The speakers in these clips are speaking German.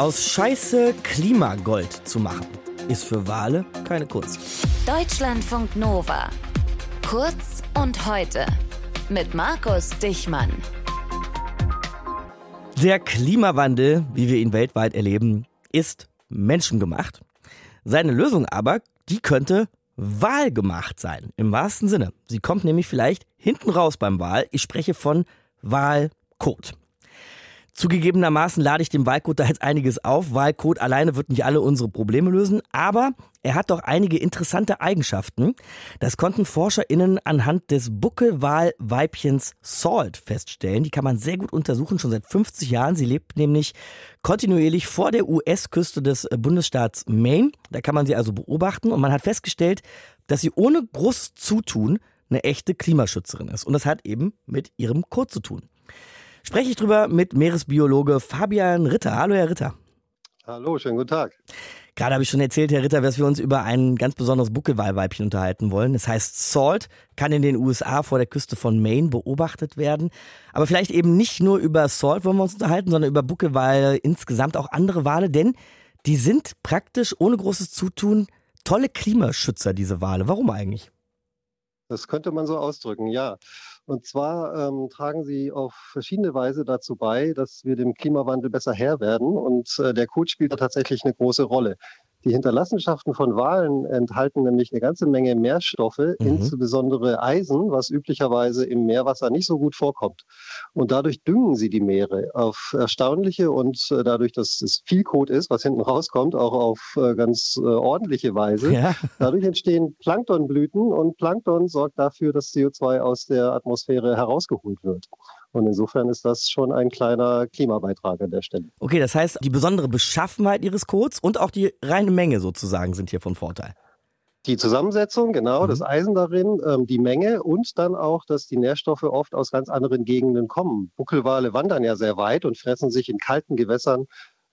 Aus Scheiße Klimagold zu machen, ist für Wale keine Kunst. Deutschlandfunk Nova. Kurz und heute. Mit Markus Dichmann. Der Klimawandel, wie wir ihn weltweit erleben, ist menschengemacht. Seine Lösung aber, die könnte wahlgemacht sein, im wahrsten Sinne. Sie kommt nämlich vielleicht hinten raus beim Wahl. Ich spreche von Wahlcode. Zugegebenermaßen lade ich dem Wahlcode da jetzt einiges auf. Wahlcode alleine wird nicht alle unsere Probleme lösen, aber er hat doch einige interessante Eigenschaften. Das konnten ForscherInnen anhand des Buckelwahlweibchens Salt feststellen. Die kann man sehr gut untersuchen, schon seit 50 Jahren. Sie lebt nämlich kontinuierlich vor der US-Küste des Bundesstaats Maine. Da kann man sie also beobachten und man hat festgestellt, dass sie ohne großes Zutun eine echte Klimaschützerin ist. Und das hat eben mit ihrem Code zu tun spreche ich drüber mit Meeresbiologe Fabian Ritter. Hallo, Herr Ritter. Hallo, schönen guten Tag. Gerade habe ich schon erzählt, Herr Ritter, dass wir uns über ein ganz besonderes Buckelwalweibchen unterhalten wollen. Es heißt Salt, kann in den USA vor der Küste von Maine beobachtet werden. Aber vielleicht eben nicht nur über Salt wollen wir uns unterhalten, sondern über Buckelwale insgesamt auch andere Wale, denn die sind praktisch ohne großes Zutun tolle Klimaschützer, diese Wale. Warum eigentlich? Das könnte man so ausdrücken, ja. Und zwar ähm, tragen sie auf verschiedene Weise dazu bei, dass wir dem Klimawandel besser Herr werden. Und äh, der Code spielt da tatsächlich eine große Rolle. Die Hinterlassenschaften von Walen enthalten nämlich eine ganze Menge Mehrstoffe, mhm. insbesondere Eisen, was üblicherweise im Meerwasser nicht so gut vorkommt. Und dadurch düngen sie die Meere auf erstaunliche und äh, dadurch, dass es viel Kot ist, was hinten rauskommt, auch auf äh, ganz äh, ordentliche Weise. Ja. Dadurch entstehen Planktonblüten und Plankton sorgt dafür, dass CO2 aus der Atmosphäre herausgeholt wird. Und insofern ist das schon ein kleiner Klimabeitrag an der Stelle. Okay, das heißt, die besondere Beschaffenheit Ihres Codes und auch die reine Menge sozusagen sind hier von Vorteil. Die Zusammensetzung, genau, mhm. das Eisen darin, ähm, die Menge und dann auch, dass die Nährstoffe oft aus ganz anderen Gegenden kommen. Buckelwale wandern ja sehr weit und fressen sich in kalten Gewässern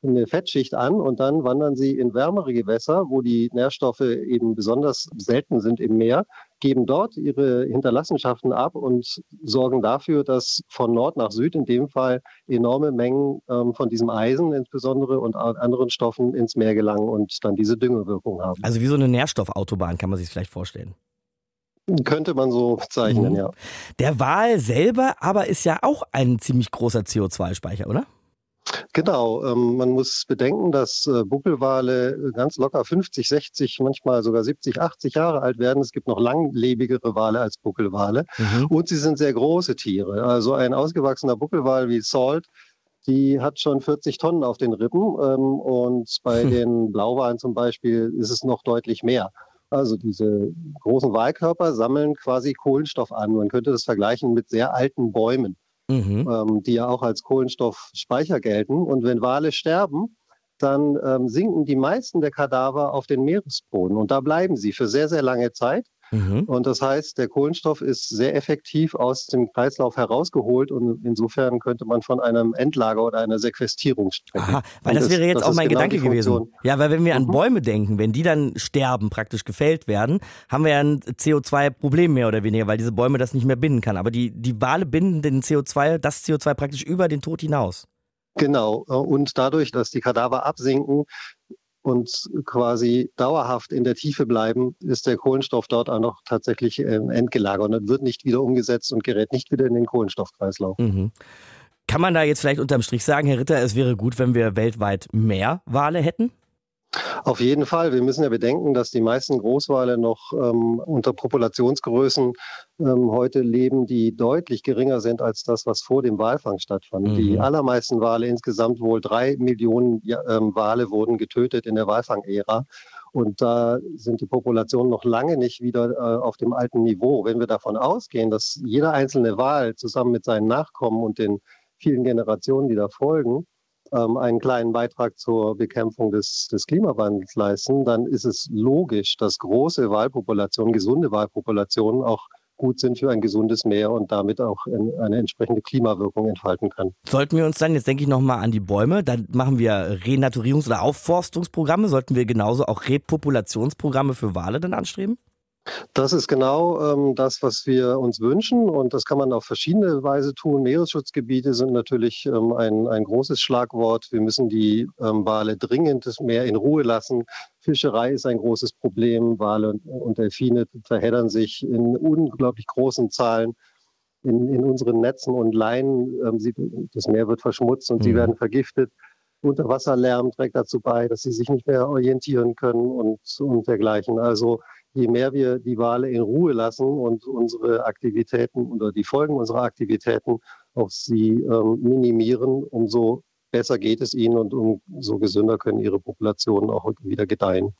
eine Fettschicht an und dann wandern sie in wärmere Gewässer, wo die Nährstoffe eben besonders selten sind im Meer, geben dort ihre Hinterlassenschaften ab und sorgen dafür, dass von Nord nach Süd in dem Fall enorme Mengen ähm, von diesem Eisen insbesondere und anderen Stoffen ins Meer gelangen und dann diese Düngewirkung haben. Also wie so eine Nährstoffautobahn kann man sich vielleicht vorstellen. Könnte man so bezeichnen, mhm. ja. Der Wal selber aber ist ja auch ein ziemlich großer CO2-Speicher, oder? Genau, ähm, man muss bedenken, dass äh, Buckelwale ganz locker 50, 60, manchmal sogar 70, 80 Jahre alt werden. Es gibt noch langlebigere Wale als Buckelwale mhm. und sie sind sehr große Tiere. Also ein ausgewachsener Buckelwal wie Salt, die hat schon 40 Tonnen auf den Rippen ähm, und bei hm. den Blauwalen zum Beispiel ist es noch deutlich mehr. Also diese großen Walkörper sammeln quasi Kohlenstoff an. Man könnte das vergleichen mit sehr alten Bäumen mhm. ähm, die ja auch als Kohlenstoffspeicher gelten. Und wenn Wale sterben, dann ähm, sinken die meisten der Kadaver auf den Meeresboden und da bleiben sie für sehr, sehr lange Zeit. Mhm. Und das heißt, der Kohlenstoff ist sehr effektiv aus dem Kreislauf herausgeholt und insofern könnte man von einem Endlager oder einer Sequestrierung sprechen. Aha, weil das, das, wäre jetzt das auch mein genau Gedanke gewesen. Ja, weil wenn wir an mhm. Bäume denken, wenn die dann sterben, praktisch gefällt werden, haben wir ja ein CO2-Problem mehr oder weniger, weil diese Bäume das nicht mehr binden kann. Aber die, die Wale binden den CO2, das CO2 praktisch über den Tod hinaus. Genau. Und dadurch, dass die Kadaver absinken, und quasi dauerhaft in der Tiefe bleiben, ist der Kohlenstoff dort auch noch tatsächlich äh, entgelagert und wird nicht wieder umgesetzt und gerät nicht wieder in den Kohlenstoffkreislauf. Mhm. Kann man da jetzt vielleicht unterm Strich sagen, Herr Ritter, es wäre gut, wenn wir weltweit mehr Wale hätten? Auf jeden Fall. Wir müssen ja bedenken, dass die meisten Großwale noch ähm, unter Populationsgrößen ähm, heute leben, die deutlich geringer sind als das, was vor dem Walfang stattfand. Mhm. Die allermeisten Wale, insgesamt wohl drei Millionen ähm, Wale, wurden getötet in der Walfangära. Und da sind die Populationen noch lange nicht wieder äh, auf dem alten Niveau. Wenn wir davon ausgehen, dass jeder einzelne Wal zusammen mit seinen Nachkommen und den vielen Generationen, die da folgen, einen kleinen Beitrag zur Bekämpfung des, des Klimawandels leisten, dann ist es logisch, dass große Wahlpopulationen, gesunde Wahlpopulationen auch gut sind für ein gesundes Meer und damit auch eine entsprechende Klimawirkung entfalten kann. Sollten wir uns dann, jetzt denke ich nochmal an die Bäume, dann machen wir Renaturierungs- oder Aufforstungsprogramme, sollten wir genauso auch Repopulationsprogramme für Wale dann anstreben? Das ist genau ähm, das, was wir uns wünschen und das kann man auf verschiedene Weise tun. Meeresschutzgebiete sind natürlich ähm, ein, ein großes Schlagwort. Wir müssen die ähm, Wale dringend das Meer in Ruhe lassen. Fischerei ist ein großes Problem. Wale und, Delfine verheddern sich in unglaublich großen Zahlen in, in unseren Netzen und Leinen. Ähm, sie, das Meer wird verschmutzt und mhm. sie werden vergiftet. Unterwasserlärm trägt dazu bei, dass sie sich nicht mehr orientieren können und, und dergleichen. Also je mehr wir die Wale in Ruhe lassen und unsere Aktivitäten oder die Folgen unserer Aktivitäten auf sie ähm, minimieren, umso besser geht es ihnen und umso gesünder können ihre Populationen auch wieder gedeihen.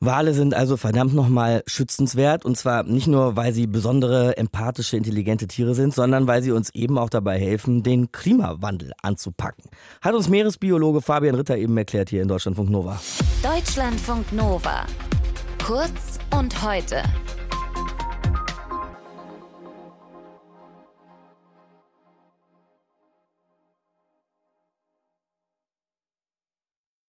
Wale sind also verdammt nochmal schützenswert und zwar nicht nur, weil sie besondere, empathische, intelligente Tiere sind, sondern weil sie uns eben auch dabei helfen, den Klimawandel anzupacken. Hat uns Meeresbiologe Fabian Ritter eben erklärt hier in Deutschlandfunk Nova. Deutschlandfunk Nova. Kurz und heute